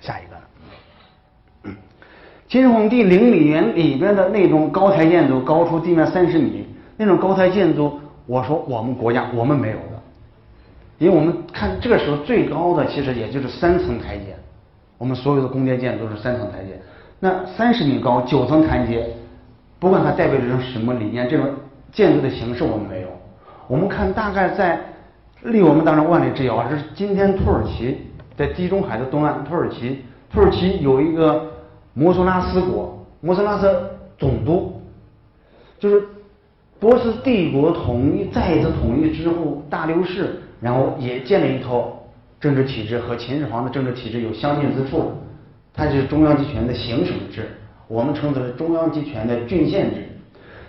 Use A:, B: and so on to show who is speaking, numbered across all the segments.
A: 下一个了。秦始皇帝陵里面里边的那种高台建筑，高出地面三十米，那种高台建筑，我说我们国家我们没有的，因为我们看这个时候最高的其实也就是三层台阶，我们所有的宫殿建筑都是三层台阶，那三十米高九层台阶，不管它代表着种什么理念，这种建筑的形式我们没有。我们看大概在离我们当然万里之遥，这是今天土耳其在地中海的东岸，土耳其土耳其有一个。摩苏拉斯国，摩苏拉斯总督，就是波斯帝国统一再一次统一之后，大流士，然后也建了一套政治体制和秦始皇的政治体制有相近之处，它就是中央集权的行省制，我们称之为中央集权的郡县制。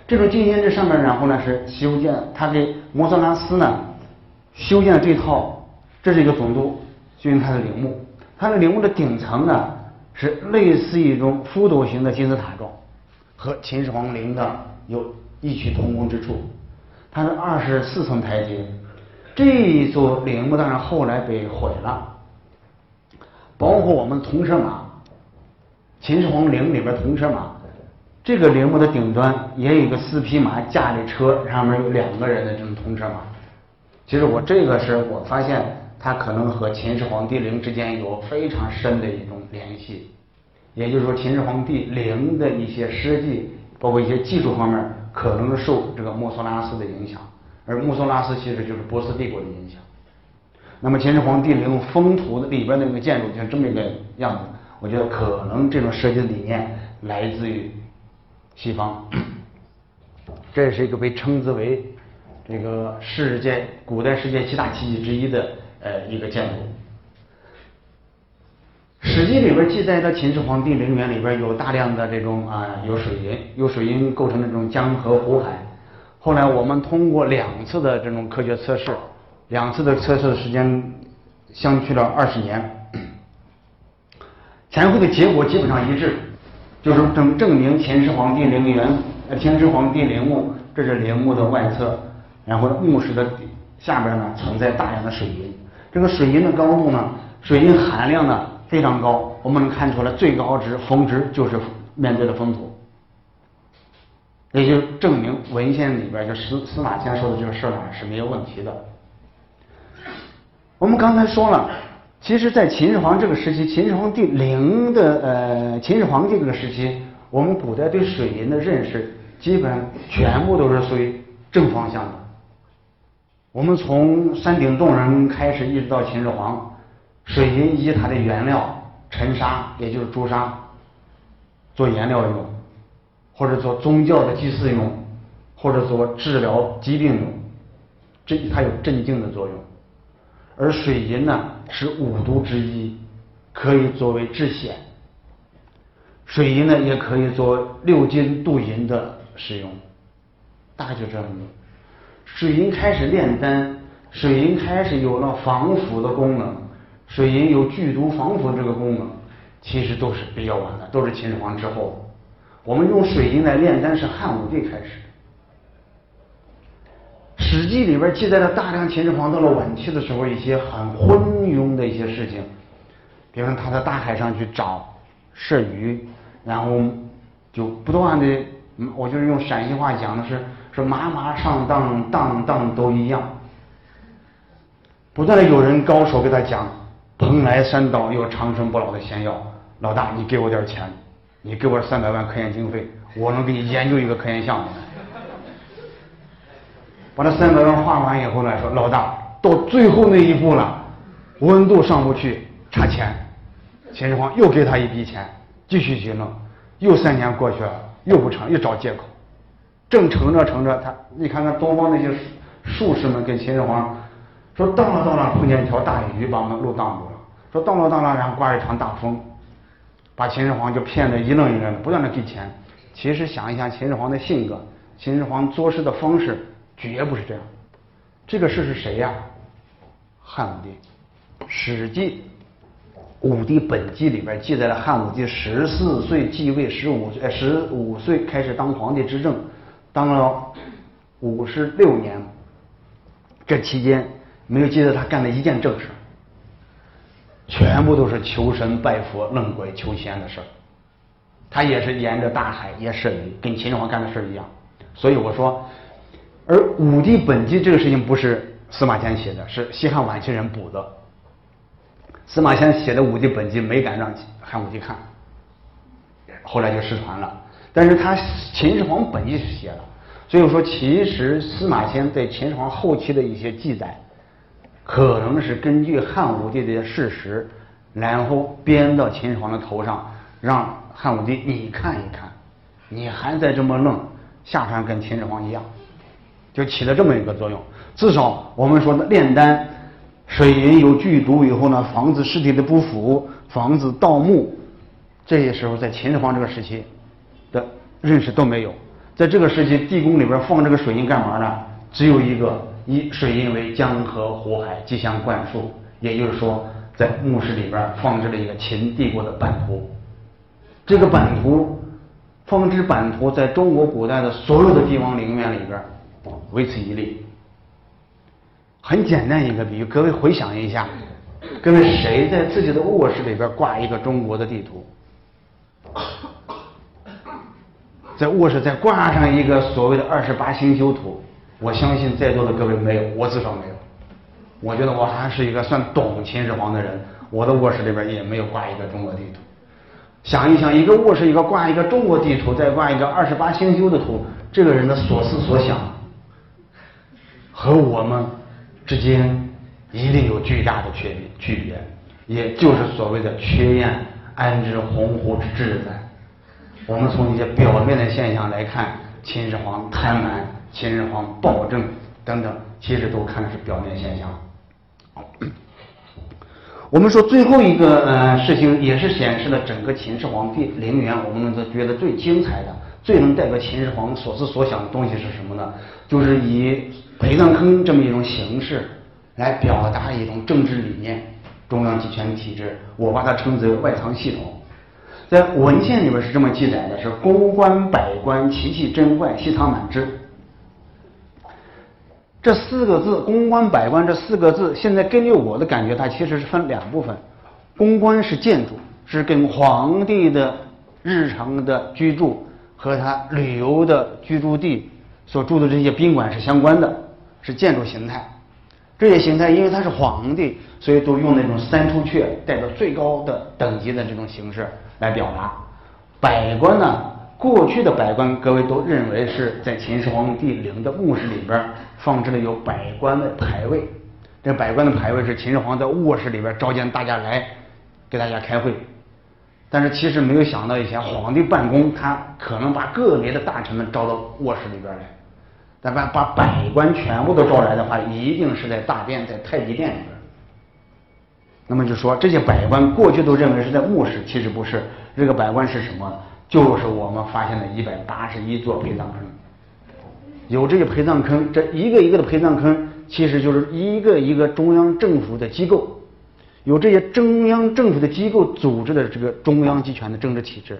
A: 这种郡县制上面，然后呢是修建，他给摩苏拉斯呢修建了这套，这是一个总督修建他的陵墓，他的陵墓的顶层呢。是类似一种覆斗形的金字塔状，和秦始皇陵的有异曲同工之处。它是二十四层台阶，这座陵墓当然后来被毁了。包括我们铜车马，秦始皇陵里边铜车马，这个陵墓的顶端也有一个四匹马驾着车，上面有两个人的这种铜车马。其实我这个是我发现。它可能和秦始皇帝陵之间有非常深的一种联系，也就是说，秦始皇帝陵的一些设计，包括一些技术方面，可能受这个墨索拉斯的影响，而墨索拉斯其实就是波斯帝国的影响。那么，秦始皇帝陵封土的里边的那个建筑像这么一个样子，我觉得可能这种设计理念来自于西方，这是一个被称之为这个世界古代世界七大奇迹之一的。呃，一个建筑，《史记》里边记载的秦始皇帝陵园里边有大量的这种啊，有水银，有水银构成的这种江河湖海。后来我们通过两次的这种科学测试，两次的测试的时间相距了二十年，前后的结果基本上一致，就是证证明秦始皇帝陵园，呃，秦始皇帝陵墓，这是陵墓的外侧，然后墓室的下边呢存在大量的水银。这个水银的高度呢，水银含量呢非常高，我们能看出来最高值峰值就是面对的封土，也就证明文献里边就司司马迁说的这个事儿呢是没有问题的。我们刚才说了，其实，在秦始皇这个时期，秦始皇帝陵的呃，秦始皇帝这个时期，我们古代对水银的认识基本全部都是属于正方向的。我们从山顶洞人开始，一直到秦始皇，水银以及它的原料沉沙，也就是朱砂，做颜料用，或者做宗教的祭祀用，或者做治疗疾病用，这它有镇静的作用。而水银呢是五毒之一，可以作为治癣。水银呢也可以做六金镀银的使用，大概就这样子。水银开始炼丹，水银开始有了防腐的功能，水银有剧毒防腐这个功能，其实都是比较晚的，都是秦始皇之后。我们用水银来炼丹是汉武帝开始。史记里边记载了大量秦始皇到了晚期的时候一些很昏庸的一些事情，比如他在大海上去找射鱼，然后就不断的，我就是用陕西话讲的是。说麻麻上当当当都一样，不断的有人高手给他讲，蓬莱山岛有长生不老的仙药，老大你给我点钱，你给我三百万科研经费，我能给你研究一个科研项目。把那三百万花完以后呢，说老大到最后那一步了，温度上不去，差钱，秦始皇又给他一笔钱，继续去弄，又三年过去了，又不成，又找借口。正乘着乘着，他你看看东方那些术士们跟秦始皇说，到了到了，碰见一条大鱼，把我们路挡住了。说到了到了，然后刮一场大风，把秦始皇就骗得一愣一愣的，不断的给钱。其实想一想秦始皇的性格，秦始皇做事的方式绝不是这样。这个事是谁呀？汉武帝，《史记·武帝本纪》里边记载了汉武帝十四岁继位，十五岁十五岁开始当皇帝执政。当了五十六年，这期间没有记得他干的一件正事。全部都是求神拜佛、弄鬼求仙的事儿。他也是沿着大海也设鱼，跟秦始皇干的事儿一样。所以我说，而《武帝本纪》这个事情不是司马迁写的，是西汉晚期人补的。司马迁写的《武帝本纪》没敢让汉武帝看，后来就失传了。但是他《秦始皇本纪》是写了，所以说其实司马迁对秦始皇后期的一些记载。可能是根据汉武帝的事实，然后编到秦始皇的头上，让汉武帝你看一看，你还在这么弄，下场跟秦始皇一样，就起了这么一个作用。至少我们说的炼丹、水银有剧毒以后呢，防止尸体的不腐，防止盗墓，这些时候在秦始皇这个时期的认识都没有。在这个时期，地宫里边放这个水银干嘛呢？只有一个。以水银为江河湖海，吉祥灌输。也就是说，在墓室里边放置了一个秦帝国的版图。这个版图，放置版图在中国古代的所有的帝王陵园里边，唯此一例。很简单一个比喻，各位回想一下，各位谁在自己的卧室里边挂一个中国的地图？在卧室再挂上一个所谓的二十八星宿图。我相信在座的各位没有，我至少没有。我觉得我还是一个算懂秦始皇的人，我的卧室里边也没有挂一个中国地图。想一想，一个卧室一个挂一个中国地图，再挂一个二十八星宿的图，这个人的所思所想和我们之间一定有巨大的区别，区别，也就是所谓的缺燕安知鸿鹄之志在。我们从一些表面的现象来看，秦始皇贪婪。秦始皇暴政等等，其实都看的是表面现象。我们说最后一个呃事情，也是显示了整个秦始皇帝陵园，我们都觉得最精彩的、最能代表秦始皇所思所想的东西是什么呢？就是以陪葬坑这么一种形式来表达一种政治理念，中央集权体制。我把它称之为外藏系统。在文献里边是这么记载的：是宫观百官，奇奇珍怪，悉藏满之。这四个字“宫观百官”这四个字，现在根据我的感觉，它其实是分两部分。宫观是建筑，是跟皇帝的日常的居住和他旅游的居住地所住的这些宾馆是相关的，是建筑形态。这些形态因为他是皇帝，所以都用那种三出阙，带着最高的等级的这种形式来表达。百官呢？过去的百官，各位都认为是在秦始皇帝陵的墓室里边放置了有百官的牌位。这百官的牌位是秦始皇在卧室里边召见大家来给大家开会。但是其实没有想到，以前皇帝办公，他可能把个别的大臣们招到卧室里边来。但把把百官全部都招来的话，一定是在大殿，在太极殿里边。那么就说这些百官过去都认为是在墓室，其实不是。这个百官是什么？就是我们发现的一百八十一座陪葬坑，有这些陪葬坑，这一个一个的陪葬坑，其实就是一个一个中央政府的机构，有这些中央政府的机构组织的这个中央集权的政治体制。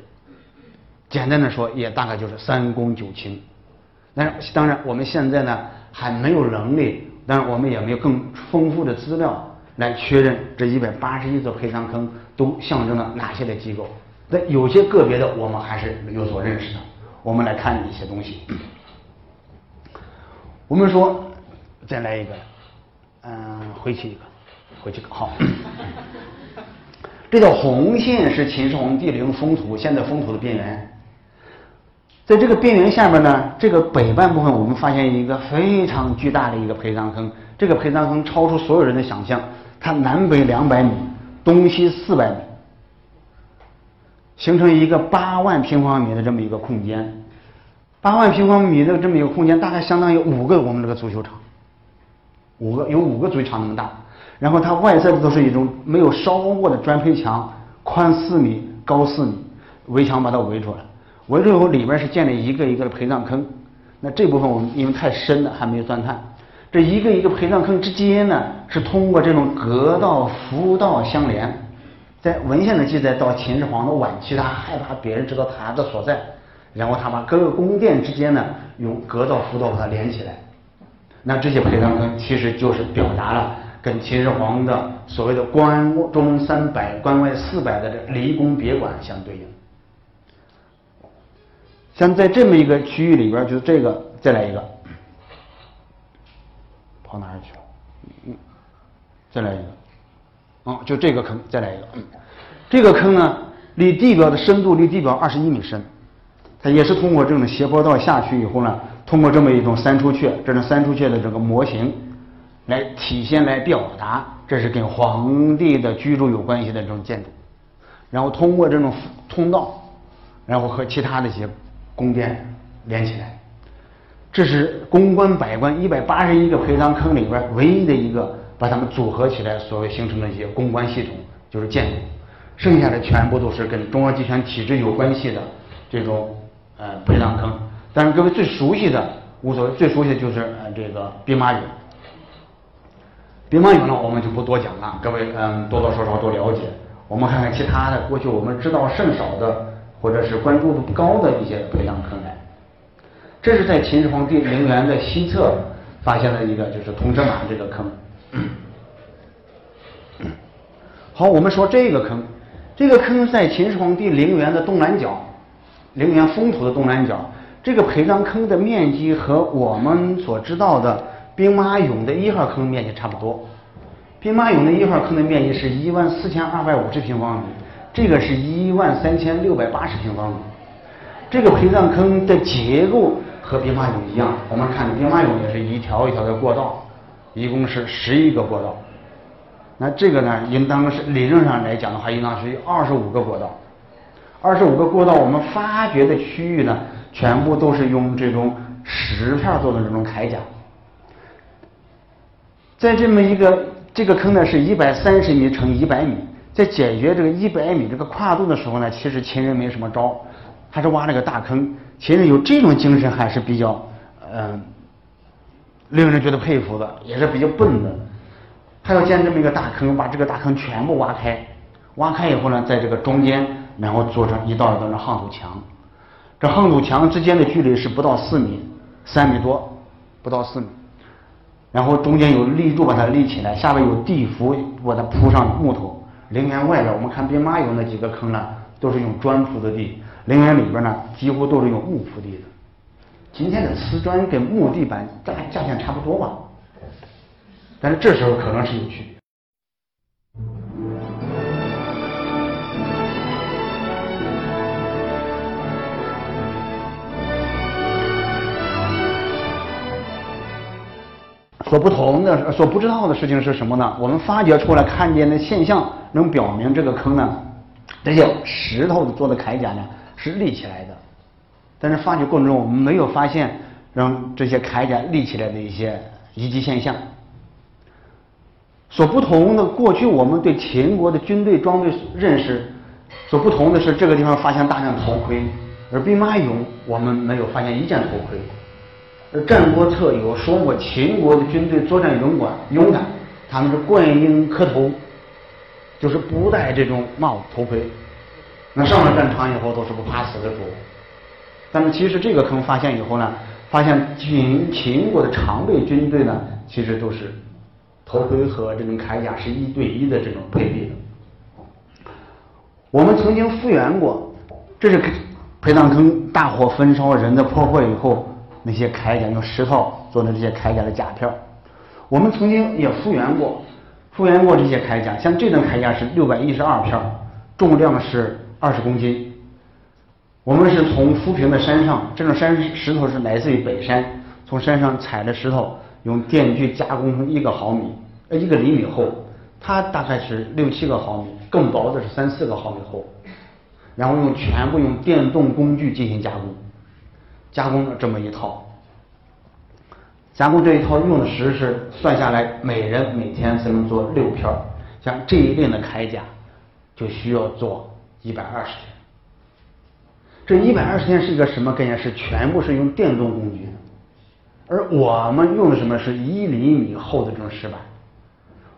A: 简单的说，也大概就是三公九卿。但是当然，我们现在呢还没有能力，当然我们也没有更丰富的资料来确认这一百八十一座陪葬坑都象征了哪些的机构。那有些个别的，我们还是有所认识的。我们来看一些东西。我们说，再来一个，嗯，回去一个，回去个好。这条红线是秦始皇帝陵封土，现在封土的边缘。在这个边缘下面呢，这个北半部分，我们发现一个非常巨大的一个陪葬坑。这个陪葬坑超出所有人的想象，它南北两百米，东西四百米。形成一个八万平方米的这么一个空间，八万平方米的这么一个空间，大概相当于五个我们这个足球场，五个有五个足球场那么大。然后它外侧的都是一种没有烧过的砖坯墙，宽四米，高四米，围墙把它围住了。围住以后，里边是建了一个一个的陪葬坑。那这部分我们因为太深了，还没有钻探。这一个一个陪葬坑之间呢，是通过这种隔道、扶道相连。在文献的记载，到秦始皇的晚期，他害怕别人知道他的所在，然后他把各个宫殿之间呢，用阁道、辅道把它连起来。那这些陪葬坑其实就是表达了跟秦始皇的所谓的关中三百、关外四百的这离宫别馆相对应。像在这么一个区域里边，就是这个，再来一个，跑哪儿去了？嗯，再来一个，啊，就这个坑，再来一个，这个坑呢，离地表的深度离地表二十一米深，它也是通过这种斜坡道下去以后呢，通过这么一种三出阙，这种三出阙的这个模型，来体现来表达，这是跟皇帝的居住有关系的这种建筑，然后通过这种通道，然后和其他的一些。宫殿连起来，这是公关百官一百八十一个陪葬坑里边唯一的一个把它们组合起来所谓形成的一些公关系统，就是建筑。剩下的全部都是跟中央集权体制有关系的这种呃陪葬坑。但是各位最熟悉的无所谓，最熟悉的就是呃这个兵马俑。兵马俑呢，我们就不多讲了，各位嗯多多少少都了解。我们看看其他的，过去我们知道甚少的。或者是关注度不高的一些陪葬坑来，这是在秦始皇帝陵园的西侧发现了一个，就是铜车马这个坑。好，我们说这个坑，这个坑在秦始皇帝陵园的东南角，陵园封土的东南角。这个陪葬坑的面积和我们所知道的兵马俑的一号坑面积差不多。兵马俑的一号坑的面积是一万四千二百五十平方米。这个是一万三千六百八十平方米，这个陪葬坑的结构和兵马俑一样。我们看兵马俑也是一条一条的过道，一共是十一个过道。那这个呢，应当是理论上来讲的话，应当是二十五个过道。二十五个过道，我们发掘的区域呢，全部都是用这种石片做的这种铠甲。在这么一个这个坑呢，是一百三十米乘一百米。在解决这个一百米这个跨度的时候呢，其实秦人没什么招，还是挖了个大坑。其实有这种精神还是比较，嗯，令人觉得佩服的，也是比较笨的。他要建这么一个大坑，把这个大坑全部挖开，挖开以后呢，在这个中间，然后做成一道一道的夯土墙。这夯土墙之间的距离是不到四米，三米多，不到四米。然后中间有立柱把它立起来，下面有地符把它铺上木头。陵园外边，我们看兵马俑那几个坑呢，都是用砖铺的地；陵园里边呢，几乎都是用木铺地的。今天的瓷砖跟木地板价价钱差不多吧，但是这时候可能是有区别。所不同的、所不知道的事情是什么呢？我们发掘出来看见的现象，能表明这个坑呢，这些石头做的铠甲呢是立起来的。但是发掘过程中，我们没有发现让这些铠甲立起来的一些遗迹现象。所不同的，过去我们对秦国的军队装备认识所不同的是，这个地方发现大量头盔，而兵马俑我们没有发现一件头盔。而《战国策》有说过，秦国的军队作战勇敢，勇敢，他们是冠缨磕头，就是不戴这种帽子头盔。那上了战场以后都是不怕死的主。但是其实这个坑发现以后呢，发现秦秦国的常备军队呢，其实都是头盔和这种铠甲是一对一的这种配备的。我们曾经复原过，这是陪葬坑大火焚烧人的破坏以后。那些铠甲用石头做的这些铠甲的甲片我们曾经也复原过，复原过这些铠甲。像这种铠甲是六百一十二片重量是二十公斤。我们是从富平的山上，这种山石头是来自于北山，从山上采的石头，用电锯加工成一个毫米，呃一个厘米厚，它大概是六七个毫米，更薄的是三四个毫米厚，然后用全部用电动工具进行加工。加工了这么一套，加工这一套用的时是算下来，每人每天只能做六片像这一类的铠甲，就需要做一百二十天。这一百二十天是一个什么概念？是全部是用电动工具，而我们用的什么是一厘米厚的这种石板。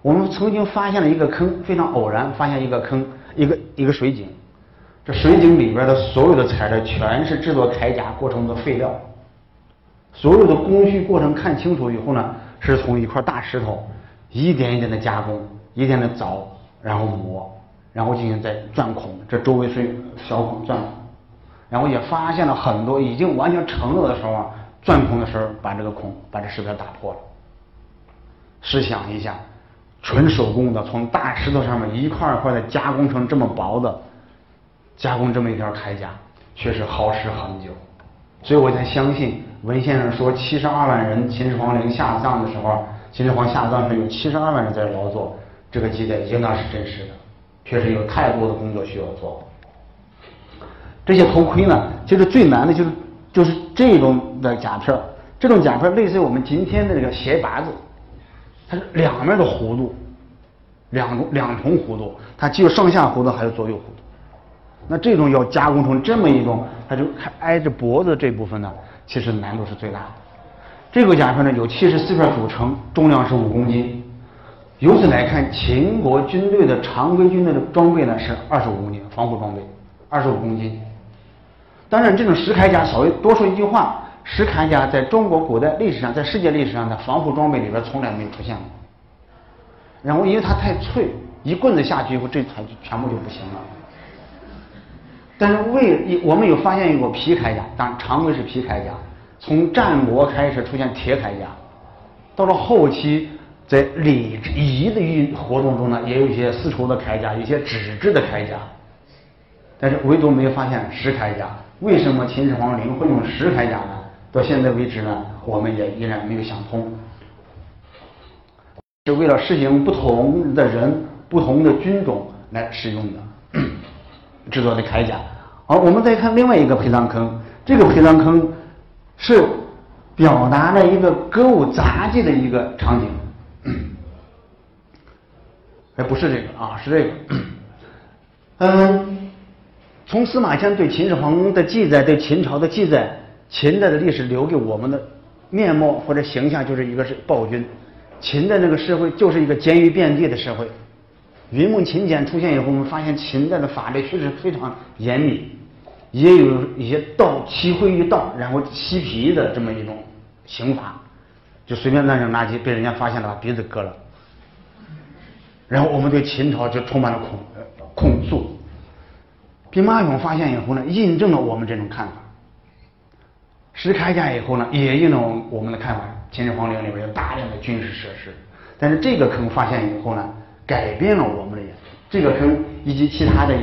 A: 我们曾经发现了一个坑，非常偶然发现一个坑，一个一个水井。这水井里边的所有的材料全是制作铠甲过程的废料，所有的工序过程看清楚以后呢，是从一块大石头一点一点的加工，一点的凿，然后磨，然后进行再钻孔，这周围是小孔钻孔，然后也发现了很多已经完全成了的时候啊，钻孔的时候把这个孔把这石头打破了。试想一下，纯手工的从大石头上面一块一块的加工成这么薄的，加工这么一条铠甲，确实耗时很久。所以我才相信文先生说七十二万人秦始皇陵下葬的时候，秦始皇下葬时有七十二万人在劳作，这个记载应当是真实的，确实有太多的工作需要做。这些头盔呢，其实最难的就是就是这种的甲片这种甲片类似于我们今天的那个鞋拔子，它是两面的弧度，两两重弧度，它既有上下弧度，还有左右弧度。那这种要加工成这么一种，它就挨着脖子这部分呢，其实难度是最大的。这个甲片呢有七十四片组成，重量是五公斤。由此来看，秦国军队的常规军队的装备呢是二十五公斤，防护装备二十五公斤。当然，这种石铠甲稍微多说一句话，石铠甲在中国古代历史上，在世界历史上的防护装备里边从来没有出现过。然后因为它太脆，一棍子下去以后，这才全部就不行了。但是为我们有发现过皮铠甲，当然常规是皮铠甲。从战国开始出现铁铠甲，到了后期，在礼仪的运活动中呢，也有一些丝绸的铠甲，一些纸质的铠甲。但是唯独没有发现石铠甲。为什么秦始皇陵会用石铠甲呢？到现在为止呢，我们也依然没有想通。是为了适应不同的人、不同的军种来使用的。制作的铠甲，好，我们再看另外一个陪葬坑，这个陪葬坑是表达了一个歌舞杂技的一个场景。哎，不是这个啊，是这个。嗯，从司马迁对秦始皇的记载，对秦朝的记载，秦代的历史留给我们的面貌或者形象，就是一个是暴君，秦的那个社会就是一个监狱遍地的社会。云梦秦简出现以后，我们发现秦代的法律确实非常严密，也有一些盗漆灰于盗，然后漆皮的这么一种刑法，就随便乱扔垃圾，被人家发现了，把鼻子割了。然后我们对秦朝就充满了恐恐惧。兵马俑发现以后呢，印证了我们这种看法。石铠甲以后呢，也印证了我们的看法。秦始皇陵里边有大量的军事设施，但是这个坑发现以后呢？改变了我们的这个坑以及其他的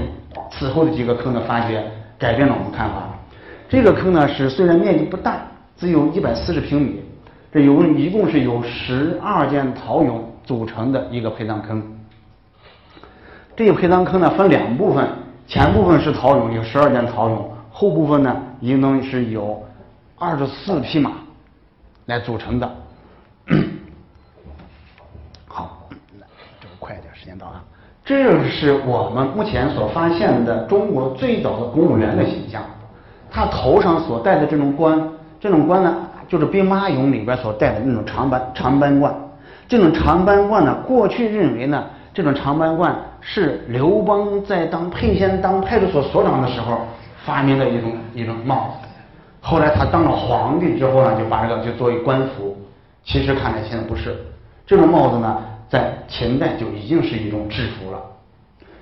A: 此后的几个坑的发掘，改变了我们看法。这个坑呢是虽然面积不大，只有一百四十平米，这有一共是由十二件陶俑组成的一个陪葬坑。这个陪葬坑呢分两部分，前部分是陶俑，有十二件陶俑，后部分呢应当是有二十四匹马来组成的。好，这个快一点时间到了！这是我们目前所发现的中国最早的公务员的形象。他头上所戴的这种冠，这种冠呢，就是兵马俑里边所戴的那种长斑长斑冠。这种长斑冠呢，过去认为呢，这种长斑冠是刘邦在当沛县当派出所所长的时候发明的一种一种帽子。后来他当了皇帝之后呢，就把这个就作为官服。其实看来现在不是这种帽子呢。在秦代就已经是一种制服了。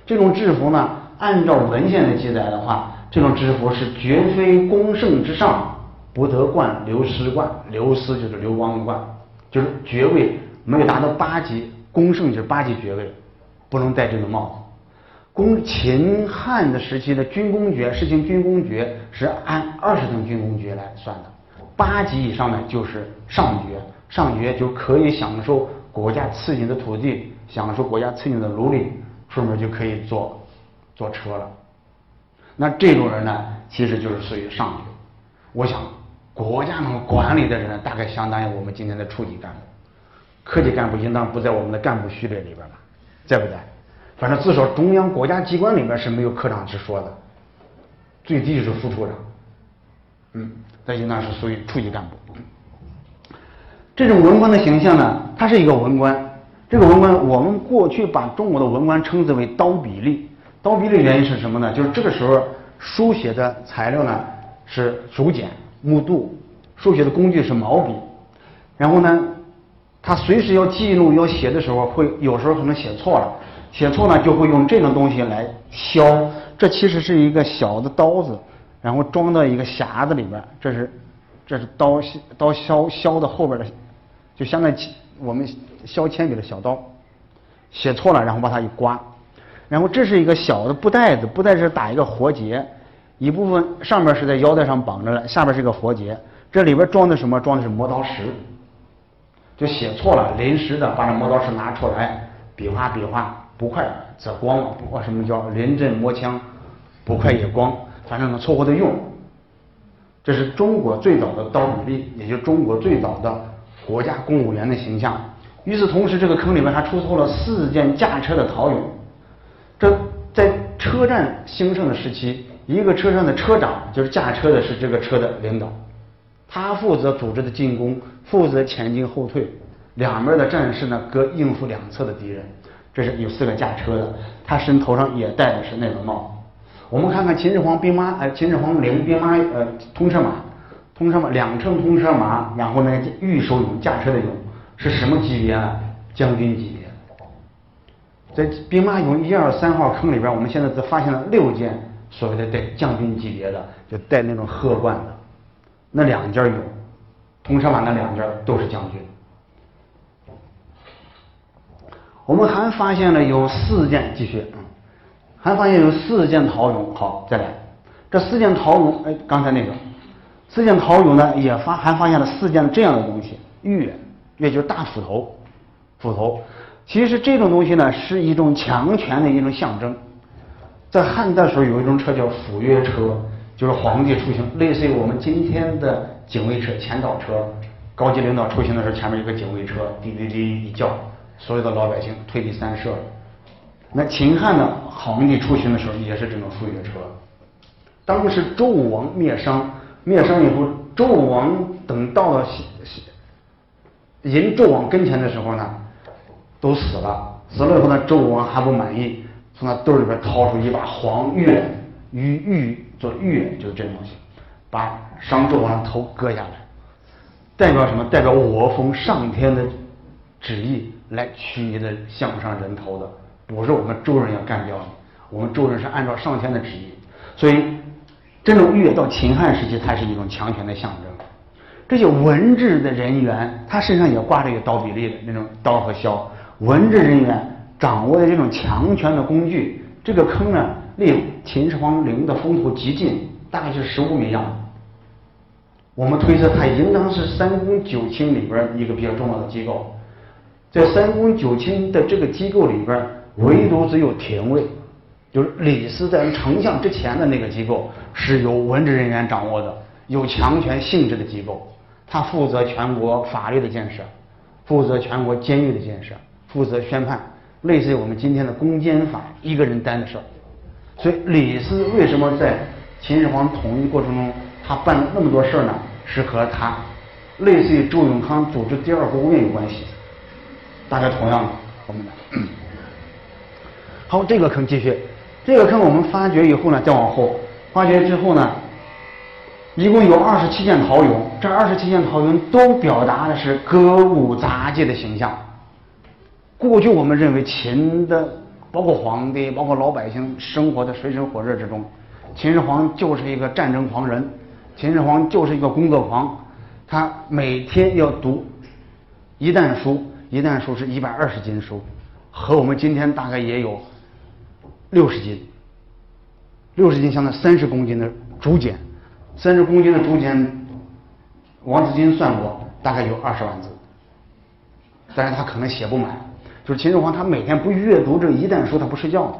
A: 这种制服呢，按照文献的记载的话，这种制服是绝非公圣之上不得冠刘师冠，刘师就是刘光的冠，就是爵位没有达到八级，公圣就是八级爵位，不能戴这个帽子。公秦汉的时期的军功爵，实行军功爵是按二十等军功爵来算的，八级以上呢就是上爵，上爵就可以享受。国家赐予的土地，享受国家赐予的奴隶，出门就可以坐坐车了。那这种人呢，其实就是属于上爵。我想，国家能管理的人，大概相当于我们今天的处级干部。科级干部应当不在我们的干部序列里边吧？在不在？反正至少中央国家机关里边是没有科长之说的，最低就是副处长。嗯，那应当是属于处级干部。这种文官的形象呢，他是一个文官。这个文官，我们过去把中国的文官称之为刀笔吏。刀笔吏原因是什么呢？就是这个时候书写的材料呢是竹简、木牍，书写的工具是毛笔。然后呢，他随时要记录要写的时候，会有时候可能写错了，写错了就会用这种东西来削。这其实是一个小的刀子，然后装到一个匣子里边，这是这是刀刀削削的后边的，就相当于我们削铅笔的小刀。写错了，然后把它一刮，然后这是一个小的布袋子，布袋子打一个活结，一部分上面是在腰带上绑着的，下边是个活结，这里边装的什么？装的是磨刀石。就写错了，临时的把这磨刀石拿出来，比划比划，不快则光，不过什么叫临阵磨枪，不快也光，反正呢凑合的用。这是中国最早的刀比例，也就是中国最早的国家公务员的形象。与此同时，这个坑里面还出土了四件驾车的陶俑。这在车站兴盛的时期，一个车上的车长就是驾车的，是这个车的领导。他负责组织的进攻，负责前进后退，两边的战士呢各应付两侧的敌人。这是有四个驾车的，他身头上也戴的是那个帽。我们看看秦始皇兵马，呃，秦始皇陵兵马，呃，通车马，通车马两乘通车马，然后呢御手俑驾车的俑是什么级别啊？将军级别。在兵马俑一二三号坑里边，我们现在只发现了六件所谓的带将军级别的，就带那种鹤冠的。那两件有，铜车马那两件都是将军。我们还发现了有四件，继续，嗯，还发现有四件陶俑。好，再来，这四件陶俑，哎，刚才那个四件陶俑呢，也发还发现了四件这样的东西，玉，也就是大斧头，斧头。其实这种东西呢，是一种强权的一种象征。在汉代时候，有一种车叫府约车。就是皇帝出行，类似于我们今天的警卫车、前导车，高级领导出行的时候，前面一个警卫车，滴滴滴一叫，所有的老百姓退避三舍。那秦汉的皇帝出行的时候，也是这种赴约车。当时周武王灭商，灭商以后，周武王等到了人纣王跟前的时候呢，都死了。死了以后呢，周武王还不满意，从他兜里边掏出一把黄钺。玉玉做玉就是这东西，把商纣王的头割下来，代表什么？代表我奉上天的旨意来取你的项上人头的，不是我们周人要干掉你。我们周人是按照上天的旨意，所以这种玉到秦汉时期，它是一种强权的象征。这些文治的人员，他身上也挂着一个刀比例的那种刀和削。文治人员掌握的这种强权的工具，这个坑呢？离秦始皇陵的封土极近，大概是十五米样子。我们推测它应当是三公九卿里边一个比较重要的机构。在三公九卿的这个机构里边，唯独只有廷尉，就是李斯在丞相之前的那个机构是由文职人员掌握的，有强权性质的机构。他负责全国法律的建设，负责全国监狱的建设，负责宣判，类似于我们今天的公监法一个人担的事儿。所以李斯为什么在秦始皇统一过程中，他办了那么多事儿呢？是和他类似于周永康组织第二国务院有关系。大家同样的，我们来。好，这个坑继续，这个坑我们发掘以后呢，再往后发掘之后呢，一共有二十七件陶俑，这二十七件陶俑都表达的是歌舞杂技的形象。过去我们认为秦的。包括皇帝，包括老百姓生活在水深火热之中。秦始皇就是一个战争狂人，秦始皇就是一个工作狂。他每天要读一担书，一担书是一百二十斤书，和我们今天大概也有六十斤。六十斤相当于三十公斤的竹简，三十公斤的竹简，王自金算过，大概有二十万字。但是他可能写不满。就是秦始皇，他每天不阅读这一担书，他不睡觉。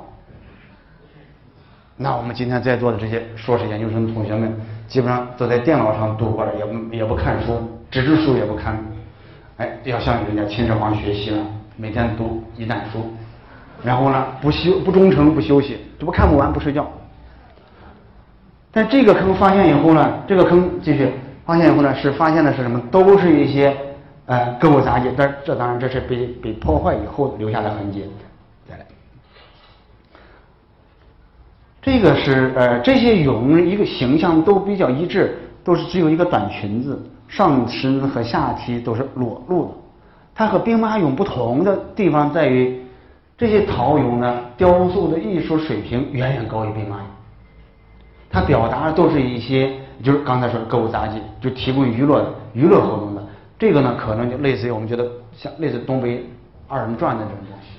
A: 那我们今天在座的这些硕士研究生同学们，基本上都在电脑上读过了，也也不看书，纸质书也不看。哎，要向人家秦始皇学习了，每天读一担书，然后呢，不休不忠诚不休息，这不看不完不睡觉。但这个坑发现以后呢，这个坑继续发现以后呢，是发现的是什么？都是一些。呃，歌舞杂技，但这当然这是被被破坏以后留下的痕迹。再来，这个是呃这些俑一个形象都比较一致，都是只有一个短裙子，上身和下体都是裸露的。它和兵马俑不同的地方在于，这些陶俑呢，雕塑的艺术水平远远高于兵马俑。它表达的都是一些，就是刚才说的歌舞杂技，就提供娱乐娱乐活动的。这个呢，可能就类似于我们觉得像类似东北二人转的这种东西。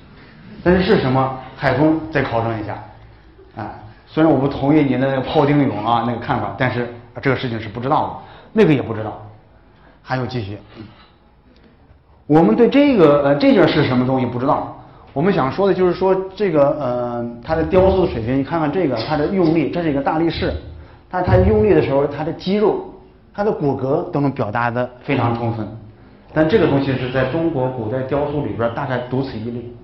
A: 但是是什么？海峰再考证一下。啊，虽然我不同意你的那个庖丁俑啊那个看法，但是这个事情是不知道的，那个也不知道。还有继续，我们对这个呃这件是什么东西不知道。我们想说的就是说这个呃它的雕塑水平，你看看这个它的用力，这是一个大力士，但它用力的时候，它的肌肉、它的骨骼都能表达的非常充分。但这个东西是在中国古代雕塑里边大概独此一例。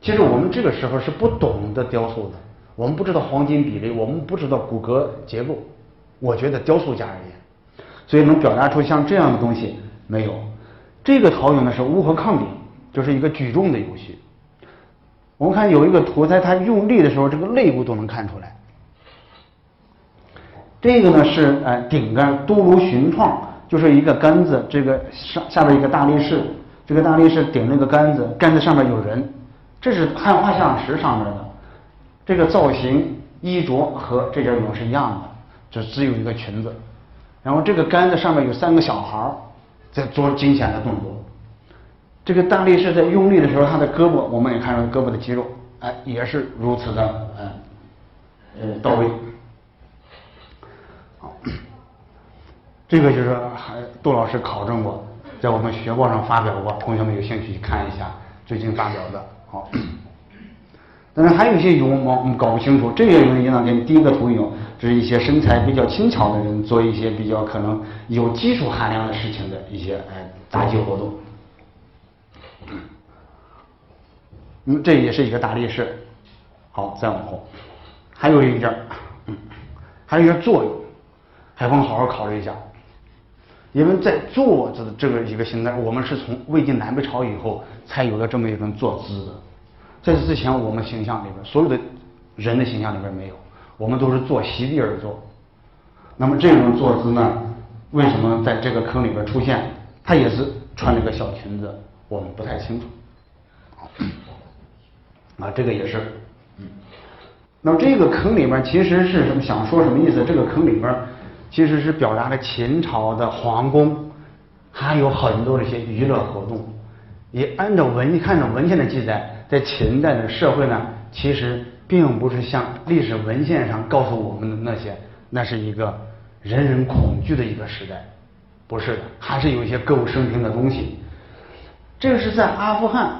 A: 其实我们这个时候是不懂得雕塑的，我们不知道黄金比例，我们不知道骨骼结构。我觉得雕塑家而言，所以能表达出像这样的东西没有。这个陶俑呢是乌合抗顶，就是一个举重的游戏。我们看有一个图，在它用力的时候，这个肋骨都能看出来。这个呢是呃顶杆多如寻创，就是一个杆子，这个上下边一个大力士，这个大力士顶那个杆子，杆子上面有人。这是汉画像石上面的，这个造型、衣着和这件羽绒是一样的，就只有一个裙子。然后这个杆子上面有三个小孩在做惊险的动作。这个大力士在用力的时候，他的胳膊我们也看到胳膊的肌肉，哎，也是如此的，呃，呃到位。好，这个就是还杜老师考证过，在我们学报上发表过，同学们有兴趣去看一下最近发表的。好，但是还有一些有，我们搞不清楚。这个俑应当跟第一个图有，这是一些身材比较轻巧的人做一些比较可能有技术含量的事情的一些哎杂技活动。嗯，这也是一个大力士。好，再往后，还有一件，嗯，还有一个作用，海峰好好考虑一下。因为在坐姿的这个一个形态，我们是从魏晋南北朝以后才有了这么一种坐姿的。在这之前，我们形象里边所有的人的形象里边没有，我们都是坐席地而坐。那么这种坐姿呢，为什么在这个坑里边出现？他也是穿了个小裙子，我们不太清楚。啊，这个也是。那么这个坑里面其实是什么？想说什么意思？这个坑里边。其实是表达了秦朝的皇宫还有很多的一些娱乐活动，也按照文看着文献的记载，在秦代的社会呢，其实并不是像历史文献上告诉我们的那些，那是一个人人恐惧的一个时代，不是的，还是有一些歌舞升平的东西。这个是在阿富汗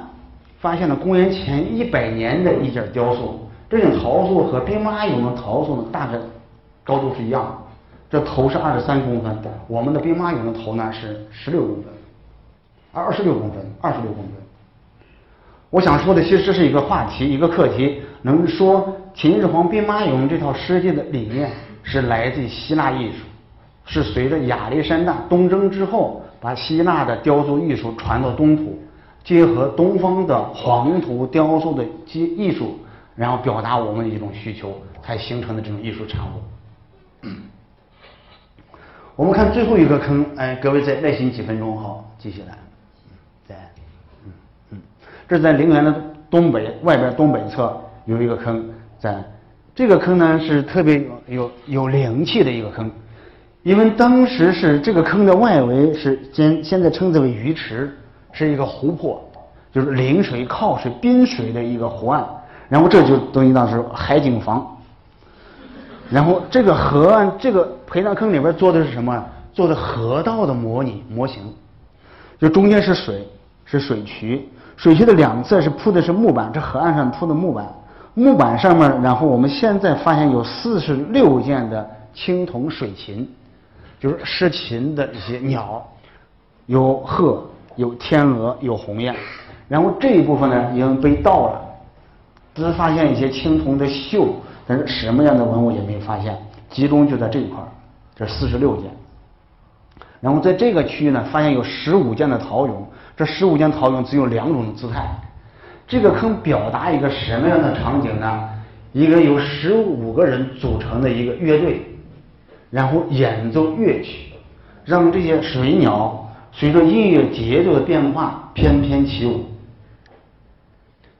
A: 发现了公元前一百年的一件雕塑，这种陶塑和兵马俑的陶塑呢，大概高度是一样的。这头是二十三公分，我们的兵马俑的头呢是十六公分，二十六公分，二十六公分。我想说的其实是一个话题，一个课题，能说秦始皇兵马俑这套设计的理念是来自希腊艺术，是随着亚历山大东征之后，把希腊的雕塑艺术传到东土，结合东方的黄土雕塑的技艺术，然后表达我们的一种需求，才形成的这种艺术产物。嗯我们看最后一个坑，哎，各位再耐心几分钟，好，继续来，在，嗯嗯，这是在陵园的东北外边东北侧有一个坑，在这个坑呢是特别有有灵气的一个坑，因为当时是这个坑的外围是现现在称之为鱼池，是一个湖泊，就是临水靠水滨水的一个湖岸，然后这就等于当时海景房。然后这个河岸，这个陪葬坑里边做的是什么？做的河道的模拟模型，就中间是水，是水渠，水渠的两侧是铺的是木板，这河岸上铺的木板，木板上面，然后我们现在发现有四十六件的青铜水禽，就是食禽的一些鸟，有鹤，有天鹅，有鸿雁，然后这一部分呢已经被盗了，只发现一些青铜的锈。但是什么样的文物也没有发现，集中就在这一块这四十六件。然后在这个区域呢，发现有十五件的陶俑，这十五件陶俑只有两种姿态。这个坑表达一个什么样的场景呢？一个由十五个人组成的一个乐队，然后演奏乐曲，让这些水鸟随着音乐节奏的变化翩翩起舞。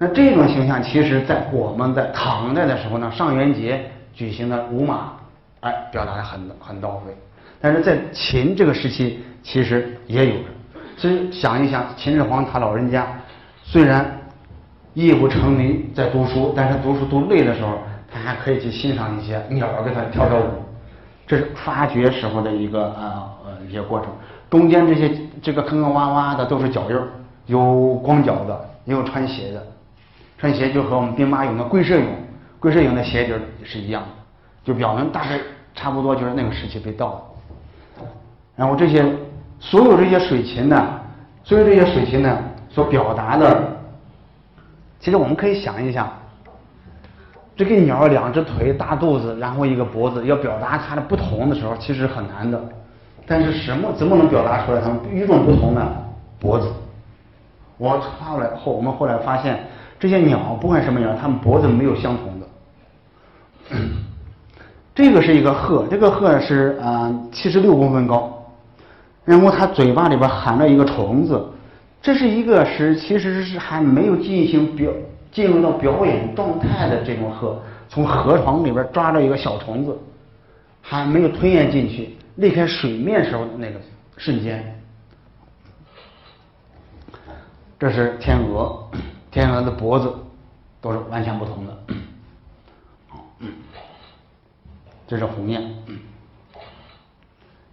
A: 那这种形象，其实在我们在唐代的时候呢，上元节举行的舞马，哎，表达的很很到位。但是在秦这个时期，其实也有。所以想一想，秦始皇他老人家虽然夜不成眠在读书，但是读书读累的时候，他还可以去欣赏一些鸟儿给他跳跳舞。这是发掘时候的一个呃呃一些过程。中间这些这个坑坑洼洼的都是脚印儿，有光脚的，也有穿鞋的。穿鞋就和我们兵马俑的龟舍俑、龟舍俑的鞋底是一样的，就表明大概差不多就是那个时期被盗的。然后这些所有这些水禽呢，所有这些水禽呢所表达的，其实我们可以想一想，这个鸟两只腿、大肚子，然后一个脖子，要表达它的不同的时候，其实很难的。但是什么怎么能表达出来它们与众不同呢？脖子。我后来后我们后来发现。这些鸟不管什么鸟，它们脖子没有相同的。这个是一个鹤，这个鹤是啊七十六公分高，然后它嘴巴里边含着一个虫子，这是一个是其实是还没有进行表进入到表演状态的这种鹤，从河床里边抓着一个小虫子，还没有吞咽进去，离开水面时候的那个瞬间。这是天鹅。天鹅的脖子都是完全不同的。这是鸿雁，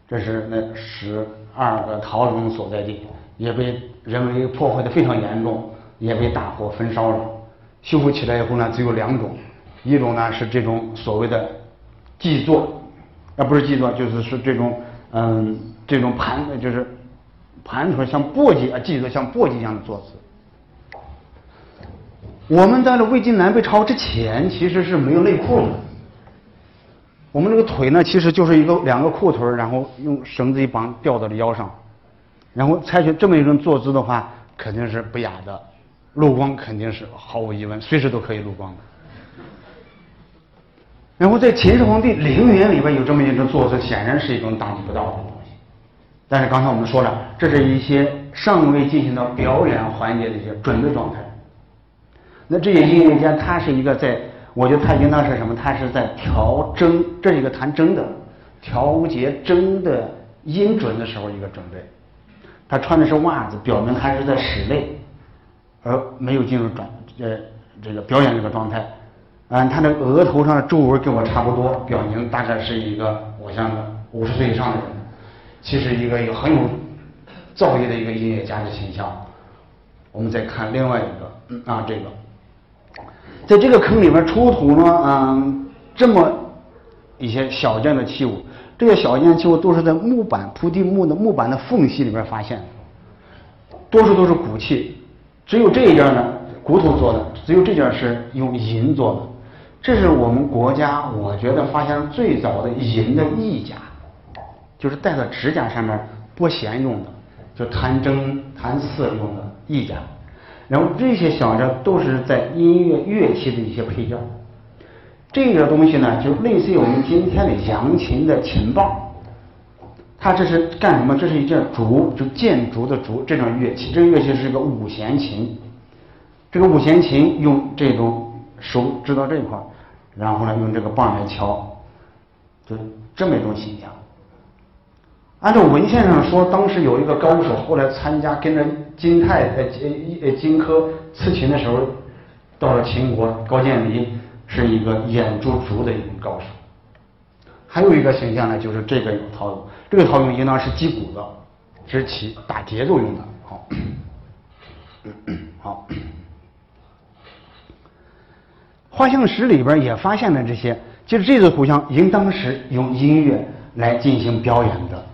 A: 这是那十二个陶俑所在地，也被人为破坏的非常严重，也被大火焚烧了。修复起来以后呢，只有两种，一种呢是这种所谓的祭座，啊不是祭座，就是是这种嗯这种盘，就是盘出来像簸箕啊，祭座像簸箕一样的坐姿。我们在这魏晋南北朝之前，其实是没有内裤的。我们这个腿呢，其实就是一个两个裤腿然后用绳子一绑吊到了腰上，然后采取这么一种坐姿的话，肯定是不雅的，露光肯定是毫无疑问，随时都可以露光的。然后在秦始皇帝陵园里边有这么一种坐姿，显然是一种大逆不道的东西。但是刚才我们说了，这是一些尚未进行到表演环节的一些准备状态。那这些音乐家，他是一个在，我觉得他应当是什么？他是在调筝，这是一个弹筝的，调节筝的音准的时候一个准备。他穿的是袜子，表明他是在室内，而没有进入转呃这个表演这个状态。嗯，他的额头上的皱纹跟我差不多，表明大概是一个我像个五十岁以上的人，其实一个有很有造诣的一个音乐家的形象。我们再看另外一个啊，这个。在这个坑里面出土了嗯这么一些小件的器物，这些小件器物都是在木板铺地木的木板的缝隙里面发现的，多数都是骨器，只有这一件呢骨头做的，只有这件是用银做的，这是我们国家我觉得发现最早的银的翼甲，就是戴在指甲上面拨弦用的，就弹筝弹刺用的翼甲。然后这些小件都是在音乐乐器的一些配件，这个东西呢，就类似于我们今天的扬琴的琴棒。它这是干什么？这是一件竹，就箭竹的竹这种乐器。这个乐器是个五弦琴，这个五弦琴用这种手指到这一块然后呢用这个棒来敲，就这么一种形象。按照文献上说，当时有一个高手，后来参加跟着金泰呃金呃荆轲刺秦的时候，到了秦国，高渐离是一个演竹竹的一种高手。还有一个形象呢，就是这个陶俑，这个陶俑应当是击鼓的，是起打节奏用的。好，好，画像石里边也发现了这些，就是这个图像应当是用音乐来进行表演的。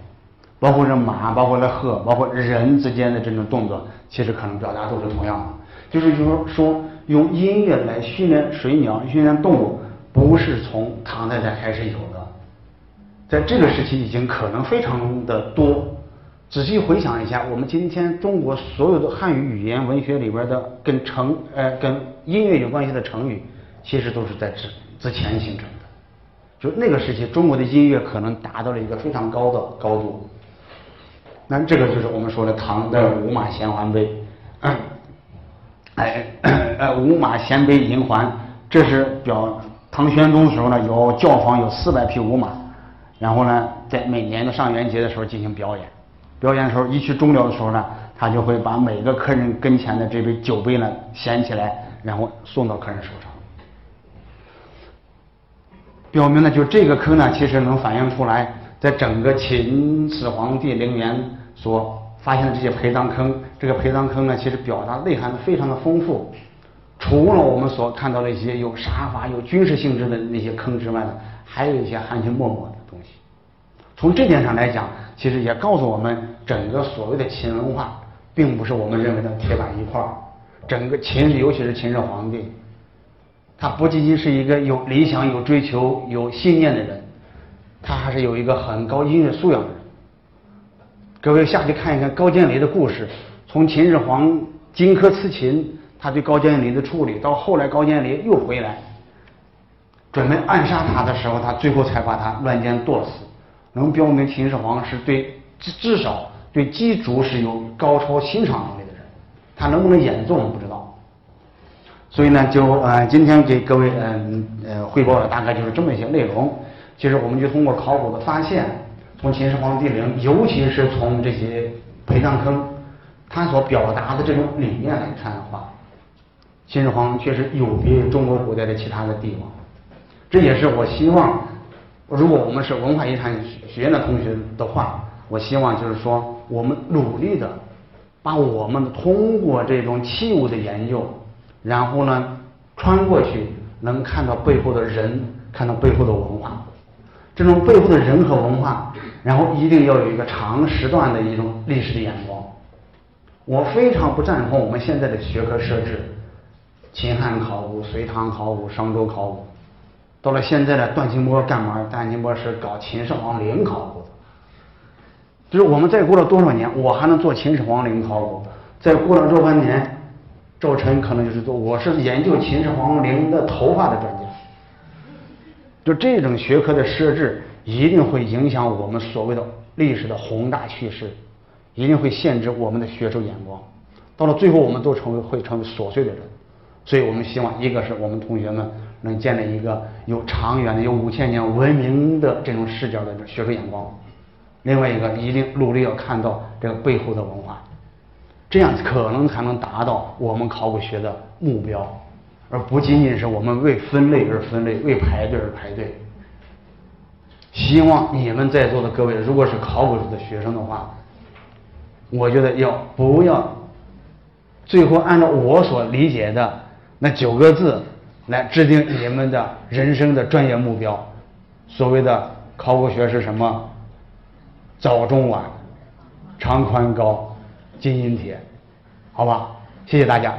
A: 包括这马，包括这鹤，包括人之间的这种动作，其实可能表达都是同样的。就是就是说，用音乐来训练水鸟、训练动物，不是从唐代才开始有的，在这个时期已经可能非常的多。仔细回想一下，我们今天中国所有的汉语语言文学里边的跟成呃跟音乐有关系的成语，其实都是在之之前形成的。就那个时期，中国的音乐可能达到了一个非常高的高度。那这个就是我们说的唐的五马衔环杯，哎，呃，五马衔杯银环，这是表唐玄宗时候呢，有教坊有四百匹五马，然后呢，在每年的上元节的时候进行表演，表演的时候一去终了的时候呢，他就会把每个客人跟前的这杯酒杯呢衔起来，然后送到客人手上。表明呢，就这个坑呢，其实能反映出来，在整个秦始皇帝陵园所发现的这些陪葬坑，这个陪葬坑呢，其实表达内涵非常的丰富。除了我们所看到的一些有杀伐、有军事性质的那些坑之外呢，还有一些含情脉脉的东西。从这点上来讲，其实也告诉我们，整个所谓的秦文化，并不是我们认为的铁板一块儿。整个秦，尤其是秦始皇帝。他不仅仅是一个有理想、有追求、有信念的人，他还是有一个很高音乐素养的人。各位下去看一看高渐离的故事，从秦始皇荆轲刺秦，他对高渐离的处理，到后来高渐离又回来，准备暗杀他的时候，他最后才把他乱箭剁死，能标明秦始皇是对至至少对击竹是有高超欣赏能力的人。他能不能演奏，我们不知道。所以呢，就呃，今天给各位嗯呃汇报的大概就是这么一些内容。其实我们就通过考古的发现，从秦始皇帝陵，尤其是从这些陪葬坑，它所表达的这种理念来看的话，秦始皇确实有别于中国古代的其他的帝王。这也是我希望，如果我们是文化遗产学院的同学的话，我希望就是说，我们努力的把我们通过这种器物的研究。然后呢，穿过去能看到背后的人，看到背后的文化，这种背后的人和文化，然后一定要有一个长时段的一种历史的眼光。我非常不赞同我们现在的学科设置，秦汉考古、隋唐考古、商周考古，到了现在的段清波干嘛？段清波是搞秦始皇陵考古的，就是我们再过了多少年，我还能做秦始皇陵考古？再过了若干年。赵晨可能就是做，我是研究秦始皇陵的头发的专家。就这种学科的设置，一定会影响我们所谓的历史的宏大趋势，一定会限制我们的学术眼光。到了最后，我们都成为会成为琐碎的人。所以我们希望，一个是我们同学们能建立一个有长远的、有五千年文明的这种视角的学术眼光；另外一个，一定努力要看到这个背后的文化。这样可能才能达到我们考古学的目标，而不仅仅是我们为分类而分类，为排队而排队。希望你们在座的各位，如果是考古的学生的话，我觉得要不要最后按照我所理解的那九个字来制定你们的人生的专业目标？所谓的考古学是什么？早中晚，长宽高。金银铁，好吧，谢谢大家。